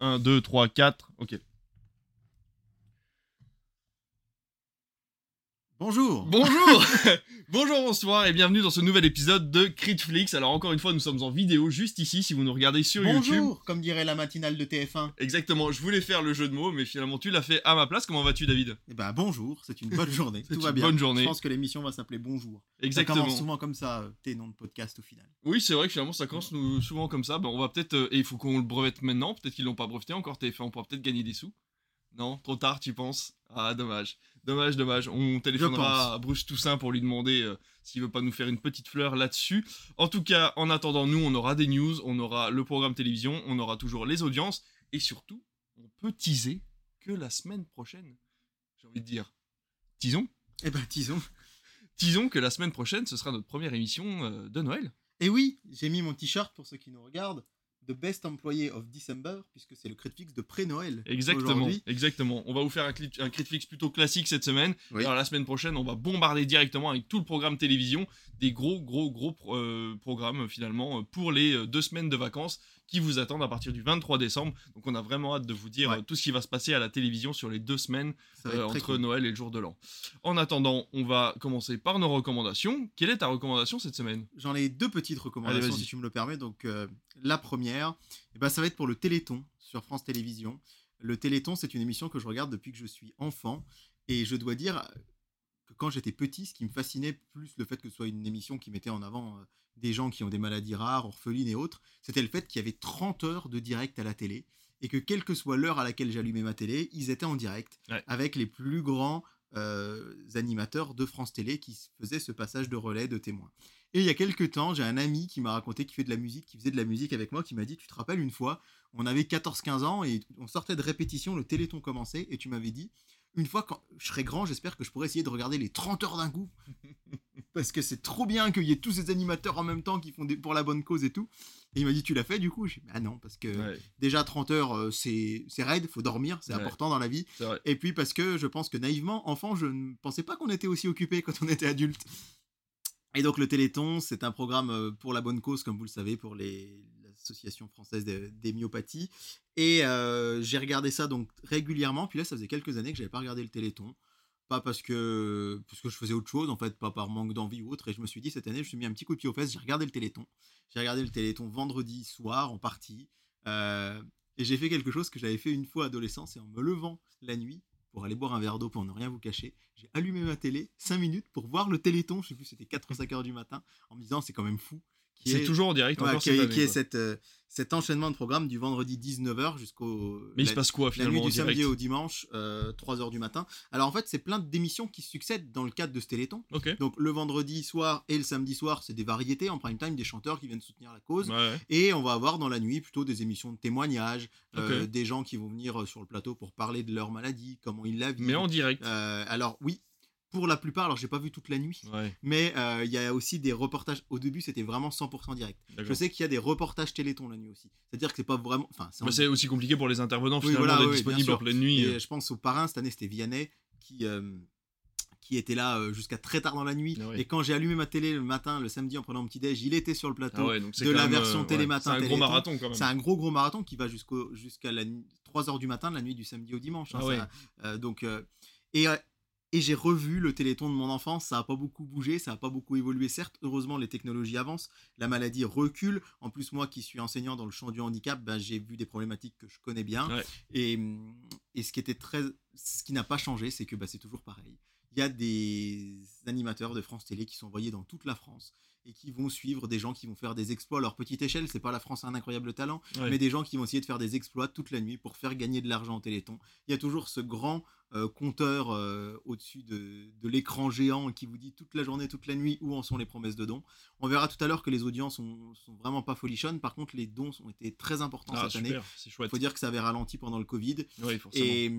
1, 2, 3, 4. Ok. Bonjour Bonjour Bonjour, bonsoir et bienvenue dans ce nouvel épisode de Critflix. Alors encore une fois, nous sommes en vidéo juste ici si vous nous regardez sur YouTube. Bonjour Comme dirait la matinale de TF1. Exactement, je voulais faire le jeu de mots, mais finalement tu l'as fait à ma place. Comment vas-tu David? Eh ben bonjour, c'est une bonne journée, tout va bien. bonne journée. Je pense que l'émission va s'appeler Bonjour. Ça Exactement. commence souvent comme ça, euh, tes noms de podcast au final. Oui, c'est vrai que finalement ça commence nous- souvent comme ça. Ben, on va peut-être. euh, et il faut qu'on le brevette maintenant. Peut-être qu'ils l'ont pas breveté encore TF1. On pourra peut-être gagner des sous. Non Trop tard, tu penses? Ah, dommage. Dommage, dommage. On téléphonera à Bruce Toussaint pour lui demander euh, s'il veut pas nous faire une petite fleur là-dessus. En tout cas, en attendant, nous, on aura des news, on aura le programme télévision, on aura toujours les audiences. Et surtout, on peut teaser que la semaine prochaine, j'ai envie de dire, disons, Eh ben disons. disons que la semaine prochaine, ce sera notre première émission euh, de Noël. Et oui, j'ai mis mon t-shirt pour ceux qui nous regardent. The Best Employee of December, puisque c'est le Critflix de pré-Noël. Exactement, exactement. On va vous faire un, un Critflix plutôt classique cette semaine. Oui. Alors la semaine prochaine, on va bombarder directement avec tout le programme télévision, des gros, gros, gros pro- euh, programmes finalement euh, pour les euh, deux semaines de vacances qui vous attendent à partir du 23 décembre. Donc on a vraiment hâte de vous dire Ouais. euh, tout ce qui va se passer à la télévision sur les deux semaines euh, entre cool. Noël et le jour de l'an. En attendant, on va commencer par nos recommandations. Quelle est ta recommandation cette semaine? J'en ai deux petites recommandations, Allez, si tu me le permets. Donc, euh, la première, eh ben, ça va être pour le Téléthon sur France Télévisions. Le Téléthon, c'est une émission que je regarde depuis que je suis enfant. Et je dois dire que quand j'étais petit, ce qui me fascinait plus le fait que ce soit une émission qui mettait en avant des gens qui ont des maladies rares, orphelines et autres, c'était le fait qu'il y avait 30 heures de direct à la télé. Et que quelle que soit l'heure à laquelle j'allumais ma télé, ils étaient en direct Ouais. avec les plus grands euh, animateurs de France Télé qui faisaient ce passage de relais de témoins. Et il y a quelques temps, j'ai un ami qui m'a raconté qu'il fait de la musique, qui faisait de la musique avec moi, qui m'a dit Tu te rappelles une fois, on avait 14-15 ans et on sortait de répétition, le téléthon commençait, et tu m'avais dit Une fois quand je serai grand, j'espère que je pourrai essayer de regarder les 30 heures d'un coup. Parce que c'est trop bien qu'il y ait tous ces animateurs en même temps qui font des, pour la bonne cause et tout. Et il m'a dit Tu l'as fait du coup? J'ai dit Ah non, parce que Ouais, déjà 30 heures, euh, c'est c'est raide, faut dormir, c'est Ouais. important dans la vie. Et puis parce que je pense que naïvement, enfant, je ne pensais pas qu'on était aussi occupé quand on était adulte. Et donc le Téléthon, c'est un programme euh, pour la bonne cause, comme vous le savez, pour les- l'association française des myopathies. Et euh, j'ai regardé ça donc régulièrement. Puis là, ça faisait quelques années que j'avais pas regardé le Téléthon. Pas parce que, parce que je faisais autre chose, en fait, pas par manque d'envie ou autre. Et je me suis dit, cette année, je me suis mis un petit coup de pied aux fesses, j'ai regardé le Téléthon. J'ai regardé le Téléthon vendredi soir en partie. Euh, et j'ai fait quelque chose que j'avais fait une fois adolescent, c'est en me levant la nuit pour aller boire un verre d'eau pour ne rien vous cacher. J'ai allumé ma télé 5 minutes pour voir le Téléthon, je sais plus, c'était 4 ou 5 heures du matin, en me disant c'est quand même fou. Qui C'est est- toujours en direct ouais, encore qui cette année, qui est cette, euh, cet enchaînement de programme du vendredi 19h jusqu'au Mais il la- se passe quoi la finalement nuit en du samedi direct au dimanche, 3h du matin. Alors en fait, c'est plein d'émissions qui succèdent dans le cadre de ce Téléthon. Donc le vendredi soir et le samedi soir, c'est des variétés en prime time, des chanteurs qui viennent soutenir la cause. Ouais. Et on va avoir dans la nuit plutôt des émissions de témoignages, euh, des gens qui vont venir euh, sur le plateau pour parler de leur maladie, comment ils la vivent. Mais en direct. Euh, alors oui, pour la plupart, alors j'ai pas vu toute la nuit, Ouais, mais euh, il y a aussi des reportages. Au début, c'était vraiment 100% direct. Je sais qu'il y a des reportages téléthon la nuit aussi. C'est-à-dire que c'est pas vraiment. Enfin, c'est en- Bah, aussi compliqué pour les intervenants Oui, finalement voilà, d'être oui, disponibles en pleine nuit. Et je pense au parrain cette année, c'était Vianney qui. euh, qui était là euh, jusqu'à très tard dans la nuit. Ah. Et quand j'ai allumé ma télé le matin, le samedi en prenant mon petit déj, il était sur le plateau. Ah ouais, de la version euh, télématin, C'est un gros marathon quand même. C'est un gros gros marathon qui va jusqu'au jusqu'à la 3h du matin, la nuit du samedi au dimanche. hein, Ah ouais. ça, euh, donc euh, et euh, et j'ai revu le Téléthon de mon enfance, ça a pas beaucoup bougé, ça a pas beaucoup évolué certes, heureusement les technologies avancent, la maladie recule, en plus moi qui suis enseignant dans le champ du handicap, ben, j'ai vu des problématiques que je connais bien, Ouais. et, et ce qui était très, ce qui n'a pas changé, c'est que bah, c'est toujours pareil. Il y a des animateurs de France Télé qui sont envoyés dans toute la France et qui vont suivre des gens qui vont faire des exploits à leur petite échelle. C'est pas la France a un incroyable talent, Ouais. mais des gens qui vont essayer de faire des exploits toute la nuit pour faire gagner de l'argent au Téléthon. Il y a toujours ce grand euh, compteur euh, au-dessus de, de l'écran géant qui vous dit toute la journée, toute la nuit où en sont les promesses de dons. On verra tout à l'heure que les audiences sont, sont vraiment pas folichonnes. Par contre, les dons ont été très importants Ah, cette année. super, c'est Il faut dire que ça avait ralenti pendant le Covid. Oui, forcément. Et,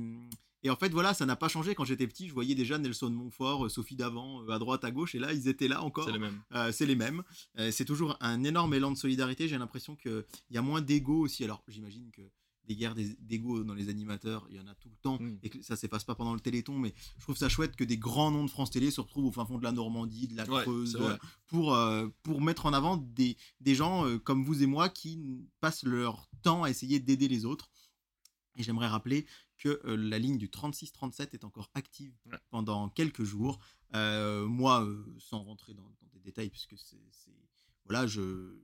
et en fait, voilà, ça n'a pas changé. Quand j'étais petit, je voyais déjà Nelson Montfort, euh, Sophie Davant, euh, à droite, à gauche, et là, ils étaient là encore. C'est les mêmes. Euh, c'est les mêmes. Euh, c'est toujours un énorme élan de solidarité. J'ai l'impression qu'il y a moins d'ego aussi. Alors, j'imagine que des guerres d'ego dans les animateurs, il y en a tout le temps, Mm. et que ça s'efface pas pendant le Téléthon, mais je trouve ça chouette que des grands noms de France Télé se retrouvent au fin fond de la Normandie, de la Ouais, Creuse, de- pour, euh, pour mettre en avant des, des gens euh, comme vous et moi qui passent leur temps à essayer d'aider les autres. Et j'aimerais rappeler que euh, la ligne du 36-37 est encore active Ouais. pendant quelques jours. Euh, moi, euh, sans rentrer dans, dans des détails, puisque c'est. Voilà, je.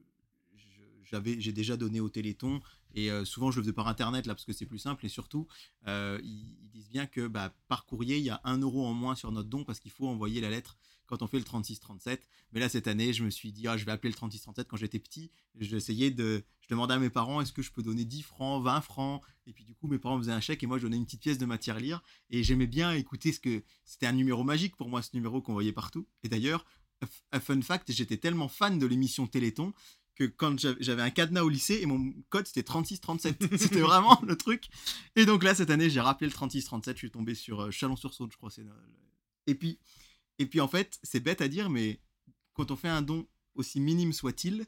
J'avais, j'ai déjà donné au Téléthon et souvent je le faisais par internet là parce que c'est plus simple et surtout ils, ils disent bien que bah, par courrier il y a un euro en moins sur notre don parce qu'il faut envoyer la lettre quand on fait le 36-37 mais là cette année je me suis dit ah, je vais appeler le 36-37 quand j'étais petit. J'essayais de je demandais à mes parents est-ce que je peux donner 10 francs 20 francs? Et puis du coup mes parents me faisaient un chèque et moi je donnais une petite pièce de matière lire. Et j'aimais bien écouter ce que c'était un numéro magique pour moi ce numéro qu'on voyait partout. Et d'ailleurs un fun fact j'étais tellement fan de l'émission Téléthon que quand j'avais un cadenas au lycée et mon code c'était 3637 c'était vraiment le truc. Et donc là cette année j'ai rappelé le 3637 je suis tombé sur euh, Chalon-sur-Saône je crois c'est le- et puis et puis en fait c'est bête à dire mais quand on fait un don aussi minime soit-il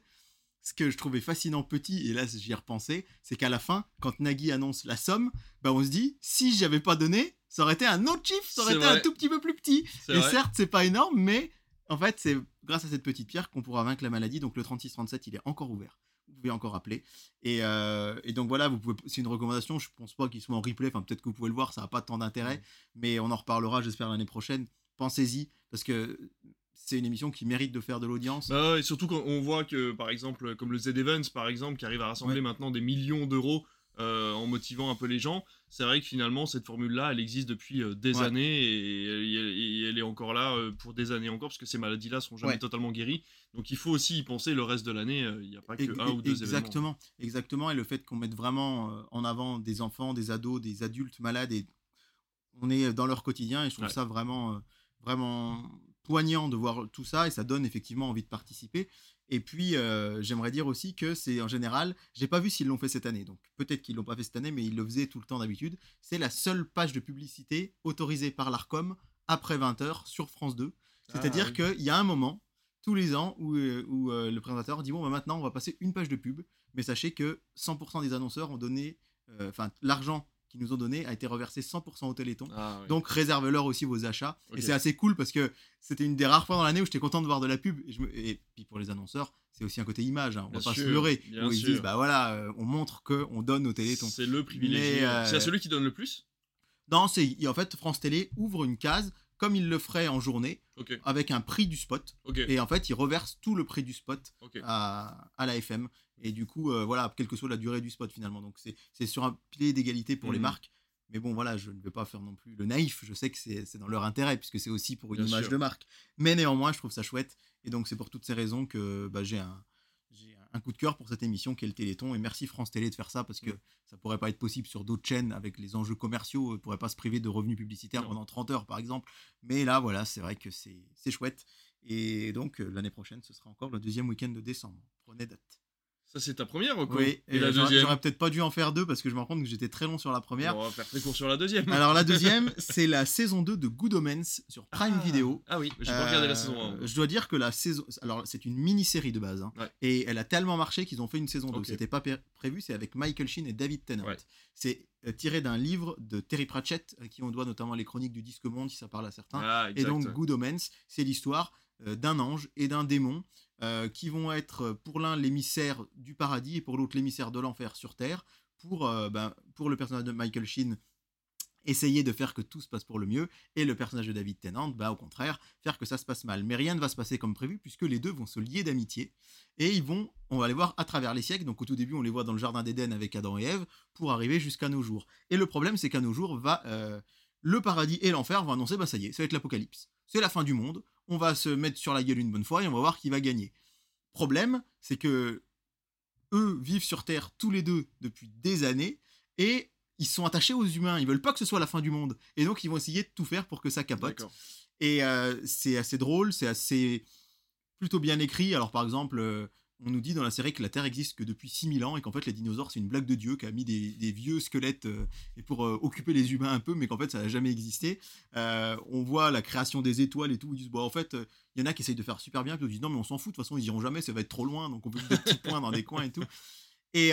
ce que je trouvais fascinant petit et là j'y ai repensé c'est qu'à la fin quand Nagui annonce la somme bah on se dit si j'avais pas donné ça aurait été un autre chiffre ça aurait été un tout petit peu plus petit et vrai. certes, c'est pas énorme, mais en fait, c'est grâce à cette petite pierre qu'on pourra vaincre la maladie. Donc le 36-37, il est encore ouvert. Vous pouvez encore appeler. Et, euh, et donc voilà, vous pouvez. C'est une recommandation. Je pense pas qu'il soit en replay. Enfin, peut-être que vous pouvez le voir. Ça n'a pas tant d'intérêt, mais on en reparlera, j'espère l'année prochaine. Pensez-y parce que c'est une émission qui mérite de faire de l'audience. Bah et surtout quand on voit que, par exemple, comme le Z-Events, par exemple, qui arrive à rassembler Ouais. maintenant des millions d'euros euh, en motivant un peu les gens, c'est vrai que finalement, cette formule-là, elle existe depuis euh, des Ouais. années et, elle- et elle est encore là euh, pour des années encore, parce que ces maladies-là sont jamais Ouais. totalement guéries. Donc il faut aussi y penser le reste de l'année, il n'y a pas que un ou deux événements. exactement, exactement. Et le fait qu'on mette vraiment en avant des enfants, des ados, des adultes malades, et on est dans leur quotidien. Et je trouve ça vraiment, vraiment poignant de voir tout ça. Et ça donne effectivement envie de participer. Et puis, euh, j'aimerais dire aussi que c'est en général, j'ai pas vu s'ils l'ont fait cette année. Donc peut-être qu'ils l'ont pas fait cette année, mais ils le faisaient tout le temps d'habitude. C'est la seule page de publicité autorisée par l'ARCOM après 20h sur France 2. C'est-à-dire Ah, oui. qu'il y a un moment, tous les ans, où, euh, où, euh, le présentateur dit Bon, bah, maintenant, on va passer une page de pub, mais sachez que 100% des annonceurs ont donné, euh, l'argent qu'ils nous ont donné a été reversé 100% au Téléthon. Ah. Donc, réservez-leur aussi vos achats. Et c'est assez cool parce que c'était une des rares fois dans l'année où j'étais content de voir de la pub. Et, je me- et puis, pour les annonceurs, c'est aussi un côté image, hein, on Bien va pas se leurrer. Où ils sûr. disent Bah voilà, euh, on montre qu'on donne au Téléthon. c'est le privilégié. Euh, C'est à celui qui donne le plus? Non, c'est en fait, France Télé ouvre une case comme il le ferait en journée Ok, avec un prix du spot. ok, Et en fait, il reverse tout le prix du spot à, à la FM. Et du coup, euh, voilà, quelle que soit la durée du spot finalement. Donc c'est sur un pied d'égalité pour les Mhm. marques. Mais bon, voilà, je ne vais pas faire non plus le naïf. Je sais que c'est dans leur intérêt, puisque c'est aussi pour une Bien image sûr. de marque. Mais néanmoins, je trouve ça chouette. Et donc, c'est pour toutes ces raisons que bah, j'ai un, un coup de cœur pour cette émission qui est le Téléthon. Et merci France Télé de faire ça, parce que Mhm. ça pourrait pas être possible sur d'autres chaînes avec les enjeux commerciaux. ne pourrait pas se priver de revenus publicitaires Non. pendant 30 heures, par exemple. Mais là, voilà, c'est vrai que c'est c'est chouette. Et donc, euh, l'année prochaine, ce sera encore le deuxième week-end de décembre. Prenez date. Ça, c'est ta première, ou quoi Oui, Et la j'aurais- deuxième J'aurais peut-être pas dû en faire deux parce que je me rends compte que j'étais très long sur la première. On va faire très court sur la deuxième. Alors la deuxième, c'est la saison 2 de Good Omens sur Prime Ah, Video. Ah oui, j'ai pas regardé la Euh, saison 1. Je dois dire que la saison, alors c'est une mini-série de base, hein. Ouais. et elle a tellement marché qu'ils ont fait une saison 2. Ok. C'était pas prévu, c'est avec Michael Sheen et David Tennant. Ouais. C'est euh, tiré d'un livre de Terry Pratchett, à qui on doit notamment les chroniques du disque monde, si ça parle à certains. Ah, Et donc Good Omens, c'est l'histoire euh, d'un ange et d'un démon euh, qui vont être pour l'un l'émissaire du paradis et pour l'autre l'émissaire de l'enfer sur Terre. Pour, euh, ben, pour le personnage de Michael Sheen, essayer de faire que tout se passe pour le mieux et le personnage de David Tennant, bah, au contraire, faire que ça se passe mal. Mais rien ne va se passer comme prévu puisque les deux vont se lier d'amitié et ils vont, on va les voir à travers les siècles. Donc au tout début, on les voit dans le jardin d'Éden avec Adam et Ève pour arriver jusqu'à nos jours. Et le problème, c'est qu'à nos jours, va, euh, le paradis et l'enfer vont annoncer, bah ça y est, ça va être l'apocalypse. C'est la fin du monde. On va se mettre sur la gueule une bonne fois et on va voir qui va gagner. Problème, c'est que eux vivent sur Terre tous les deux depuis des années et ils sont attachés aux humains. Ils veulent pas que ce soit la fin du monde et donc ils vont essayer de tout faire pour que ça capote. Et euh, c'est assez drôle, c'est assez plutôt bien écrit. Alors par exemple, euh, on nous dit dans la série que la Terre existe que depuis 6000 ans et qu'en fait les dinosaures c'est une blague de Dieu qui a mis des, vieux squelettes euh, et pour euh, occuper les humains un peu, mais qu'en fait ça n'a jamais existé. Euh, on voit la création des étoiles et tout. Ils disent bon en fait il y en a qui essayent de faire super bien, puis ils disent non mais on s'en fout de toute façon ils iront jamais, ça va être trop loin, donc on peut mettre des petits points dans des coins et tout. Et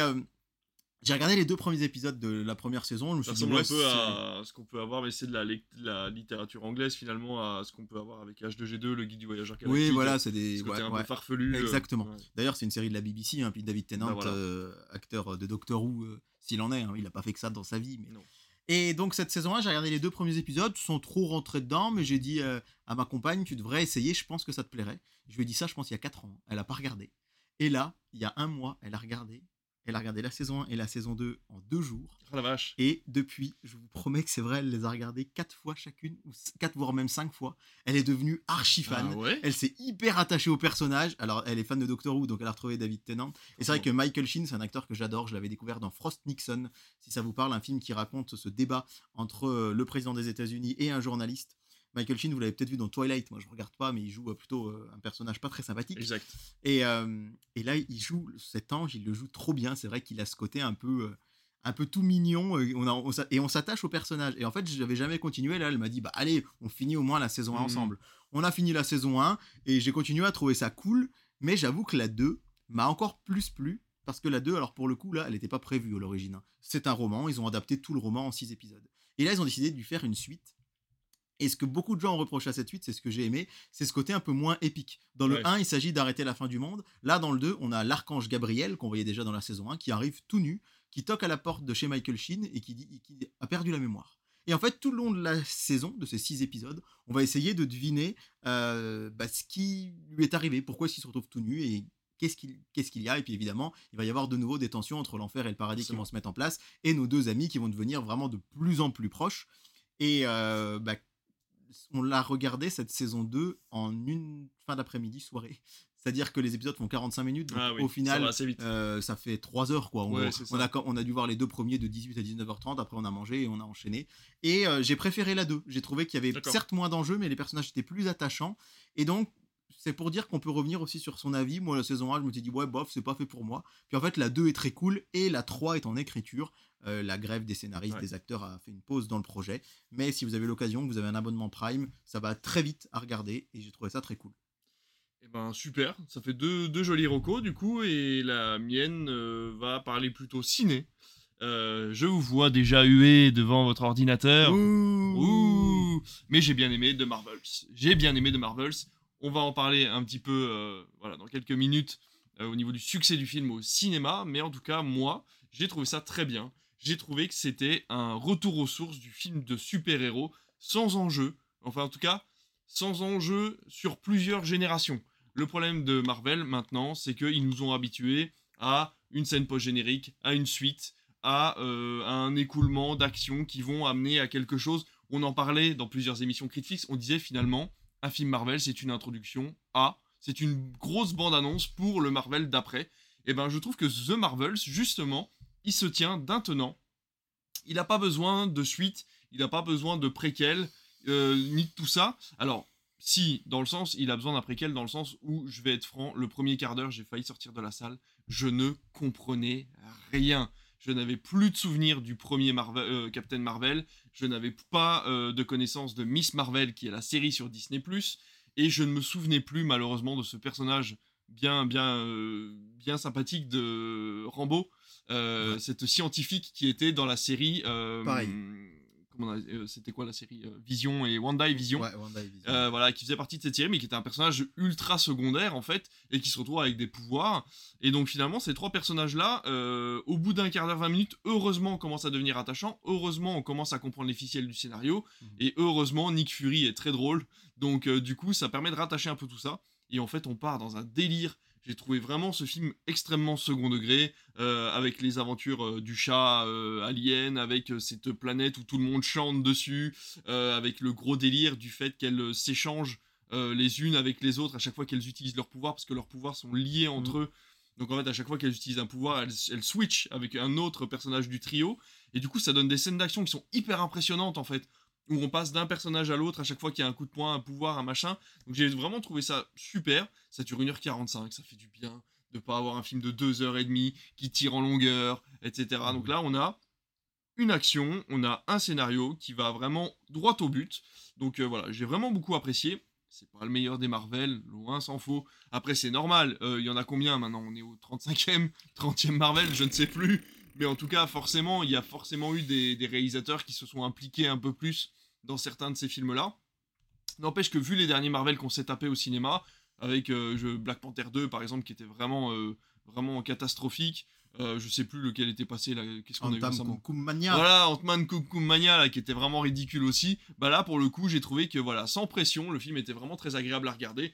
J'ai regardé les deux premiers épisodes de la première saison. Je me suis Ça ressemble un peu à ce qu'on peut avoir, mais c'est de la, littérature anglaise finalement, à ce qu'on peut avoir avec H2G2, le guide du voyageur galactique. Oui, voilà, c'est des. Ce ouais, un ouais. peu farfelu. euh, Exactement. ouais. D'ailleurs, c'est une série de la BBC, hein, puis David Tennant, Bah voilà. euh, acteur de Doctor Who, euh, s'il en est, hein, il n'a pas fait que ça dans sa vie. Mais... Non. Et donc, cette saison 1, j'ai regardé les deux premiers épisodes, sans trop rentrer dedans, mais j'ai dit euh, à ma compagne, tu devrais essayer, je pense que ça te plairait. Je lui ai dit ça, je pense, il y a 4 ans. Elle n'a pas regardé. Et là, il y a un mois, elle a regardé. Elle a regardé la saison 1 et la saison 2 en deux jours. Oh la vache. Et depuis, je vous promets que c'est vrai, elle les a regardées quatre fois chacune, ou quatre voire même cinq fois. Elle est devenue archi fan. Ah ouais? Elle s'est hyper attachée au personnage. Alors, elle est fan de Doctor Who, donc elle a retrouvé David Tennant. Et c'est vrai que Michael Sheen, c'est un acteur que j'adore. Je l'avais découvert dans Frost Nixon, si ça vous parle, un film qui raconte ce débat entre euh, le président des États-Unis et un journaliste. Michael Sheen, vous l'avez peut-être vu dans Twilight. Moi, je regarde pas, mais il joue euh, plutôt euh, un personnage pas très sympathique. Exact. Et, euh, et là, il joue cet ange, il le joue trop bien. C'est vrai qu'il a ce côté un peu, un peu tout mignon. On a, on s'a- et on s'attache au personnage. Et en fait, je n'avais jamais continué. Là, elle m'a dit, bah allez, on finit au moins la saison 1 Mhm. ensemble. On a fini la saison 1 et j'ai continué à trouver ça cool. Mais j'avoue que la 2 m'a encore plus plu. Parce que la 2, alors pour le coup, là, elle n'était pas prévue à l'origine. hein. C'est un roman, ils ont adapté tout le roman en 6 épisodes. Et là, ils ont décidé de lui faire une suite. Et ce que beaucoup de gens ont reproché à cette suite, c'est ce que j'ai aimé, c'est ce côté un peu moins épique. Dans le Ouais. 1, il s'agit d'arrêter la fin du monde. Là, dans le 2, on a l'archange Gabriel, qu'on voyait déjà dans la saison 1, qui arrive tout nu, qui toque à la porte de chez Michael Sheen et qui, dit, qui a perdu la mémoire. Et en fait, tout le long de la saison, de ces six épisodes, on va essayer de deviner euh, bah, ce qui lui est arrivé, pourquoi est-ce qu'il se retrouve tout nu et qu'est-ce qu'il qu'est-ce qu'il y a. Et puis évidemment, il va y avoir de nouveau des tensions entre l'enfer et le paradis qui vont se mettre en place et nos deux amis qui vont devenir vraiment de plus en plus proches. Et euh, bah, on l'a regardé cette saison 2 en une fin d'après-midi soirée. C'est-à-dire que les épisodes font 45 minutes, donc Ah oui, au final, euh, ça fait 3 heures quoi. Ouais, on, a, on a dû voir les deux premiers de 18 à 19h30, après on a mangé et on a enchaîné. Et euh, j'ai préféré la 2. J'ai trouvé qu'il y avait certes moins d'enjeux, mais les personnages étaient plus attachants. Et donc, c'est pour dire qu'on peut revenir aussi sur son avis. Moi, la saison 1, je me suis dit, ouais, bof, c'est pas fait pour moi. Puis en fait, la 2 est très cool et la 3 est en écriture. Euh, la grève des scénaristes, Ouais. des acteurs a fait une pause dans le projet. Mais si vous avez l'occasion, que vous avez un abonnement Prime, ça va très vite à regarder et j'ai trouvé ça très cool. Eh ben super, ça fait deux, deux jolis recos du coup, et la mienne euh, va parler plutôt ciné. Euh, je vous vois déjà hué devant votre ordinateur. Ouh. Mais j'ai bien aimé The Marvels. J'ai bien aimé The Marvels. On va en parler un petit peu euh, dans quelques minutes euh, au niveau du succès du film au cinéma. Mais en tout cas, moi, j'ai trouvé ça très bien. J'ai trouvé que c'était un retour aux sources du film de super-héros sans enjeu. Enfin, en tout cas, sans enjeu sur plusieurs générations. Le problème de Marvel maintenant, c'est qu'ils nous ont habitués à une scène post-générique, à une suite, à, euh, un écoulement d'actions qui vont amener à quelque chose. On en parlait dans plusieurs émissions Critflix, on disait finalement, un film Marvel, c'est une introduction à, c'est une grosse bande-annonce pour le Marvel d'après. Et ben, je trouve que The Marvels, justement, il se tient d'un tenant. Il n'a pas besoin de suite, il n'a pas besoin de préquel, euh, ni de tout ça. Alors, si, dans le sens, il a besoin d'un préquel, dans le sens où, je vais être franc, le premier quart d'heure, j'ai failli sortir de la salle, je ne comprenais rien. Je n'avais plus de souvenirs du premier Marvel, euh, Captain Marvel, je n'avais pas euh, de connaissance de Miss Marvel, qui est la série sur Disney ⁇ et je ne me souvenais plus, malheureusement, de ce personnage bien, bien, euh, bien sympathique de Rambo, Ouais. cette scientifique qui était dans la série... Pareil. Euh, C'était quoi la série euh, Vision et Wanda et Vision Ouais, WandaVision. euh, voilà, qui faisait partie de cette série, mais qui était un personnage ultra secondaire en fait, et qui se retrouve avec des pouvoirs. Et donc finalement, ces trois personnages-là, euh, au bout d'un quart d'heure, 20 minutes, heureusement, on commence à devenir attachant. Heureusement, on commence à comprendre les ficelles du scénario. Mhm. Et heureusement, Nick Fury est très drôle. Donc euh, du coup, ça permet de rattacher un peu tout ça. Et en fait, on part dans un délire. J'ai trouvé vraiment ce film extrêmement second degré, euh, avec les aventures euh, du chat euh, alien, avec cette planète où tout le monde chante dessus, avec le gros délire du fait qu'elles s'échangent les unes avec les autres à chaque fois qu'elles utilisent leur pouvoir, parce que leurs pouvoirs sont liés entre eux. Donc en fait, à chaque fois qu'elles utilisent un pouvoir, elles, elles switchent avec un autre personnage du trio. Et du coup, ça donne des scènes d'action qui sont hyper impressionnantes en fait. Où on passe d'un personnage à l'autre à chaque fois qu'il y a un coup de poing, un pouvoir, un machin. Donc j'ai vraiment trouvé ça super. Ça dure 1h45, ça fait du bien de pas avoir un film de 2h30 qui tire en longueur, etc. Donc là, on a une action, on a un scénario qui va vraiment droit au but. Donc euh, voilà, j'ai vraiment beaucoup apprécié. C'est pas le meilleur des Marvel, loin s'en faut. Après, c'est normal. euh, Il y en a combien maintenant? On est au 35e, 30e Marvel, je ne sais plus. Mais en tout cas, forcément, il y a forcément eu des, des réalisateurs qui se sont impliqués un peu plus dans certains de ces films-là. N'empêche que vu les derniers Marvel qu'on s'est tapé au cinéma, avec euh, je- Black Panther 2 par exemple, qui était vraiment, euh, vraiment catastrophique, euh, je sais plus lequel était passé là, qu'est-ce qu'on a eu récemment voilà, Ant-Man Mania là, qui était vraiment ridicule aussi. Bah là, pour le coup, j'ai trouvé que voilà, sans pression, le film était vraiment très agréable à regarder.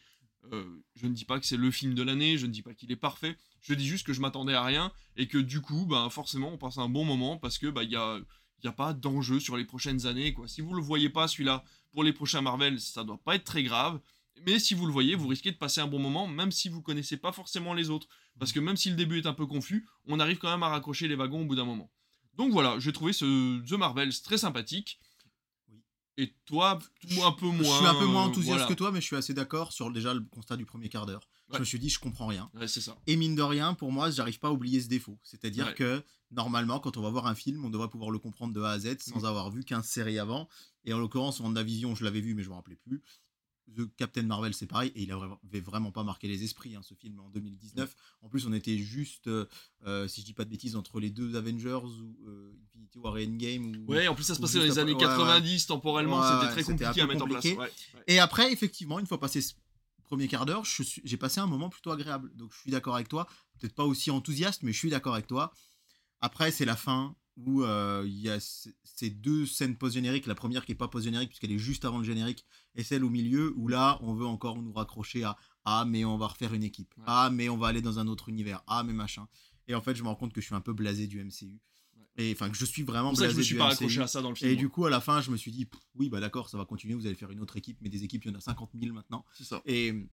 Euh, je ne dis pas que c'est le film de l'année, je ne dis pas qu'il est parfait. Je dis juste que je m'attendais à rien et que du coup, bah forcément, on passe un bon moment parce que bah y a, y a pas d'enjeu sur les prochaines années quoi. Si vous le voyez pas celui-là pour les prochains Marvel, ça doit pas être très grave. Mais si vous le voyez, vous risquez de passer un bon moment, même si vous connaissez pas forcément les autres. Parce que même si le début est un peu confus, on arrive quand même à raccrocher les wagons au bout d'un moment. Donc voilà, j'ai trouvé ce The Marvels très sympathique. Et toi, un peu moins. Je suis un peu moins enthousiaste voilà. que toi, mais je suis assez d'accord sur déjà le constat du premier quart d'heure. Ouais. Je me suis dit, je comprends rien. Ouais, c'est ça. Et mine de rien, pour moi, j'arrive pas à oublier ce défaut. C'est-à-dire Ouais. que normalement, quand on va voir un film, on devrait pouvoir le comprendre de A à Z sans Mm. avoir vu 15 séries avant. Et en l'occurrence, WandaVision, je l'avais vu, mais je me rappelais plus. The Captain Marvel, c'est pareil, et il avait vraiment pas marqué les esprits, hein, ce film, en 2019. En plus, on était juste, euh, euh, si je dis pas de bêtises, entre les deux Avengers, ou euh, Infinity War et Endgame. Ou... Ouais, en plus ça se passait dans les années après- ouais, ouais. 90, temporellement, Ouais, c'était très compliqué à mettre en place. Et après, effectivement, une fois passé ce premier quart d'heure, j'ai passé un moment plutôt agréable. Donc je suis d'accord avec toi. Peut-être pas aussi enthousiaste, mais je suis d'accord avec toi. Après, c'est la fin où euh, il y a ces deux scènes post-génériques. La première qui est pas post-générique puisqu'elle est juste avant le générique, et celle au milieu où là, on veut encore nous raccrocher à ah mais on va refaire une équipe, Ouais. ah mais on va aller dans un autre univers, ah mais machin. Et en fait, je me rends compte que je suis un peu blasé du MCU. Et enfin que je suis vraiment pour ça blasé je me suis pas à ça dans le film. Et du coup, à la fin, je me suis dit, oui, bah d'accord, ça va continuer, vous allez faire une autre équipe, mais des équipes, il y en a 50 000 maintenant. C'est ça. Et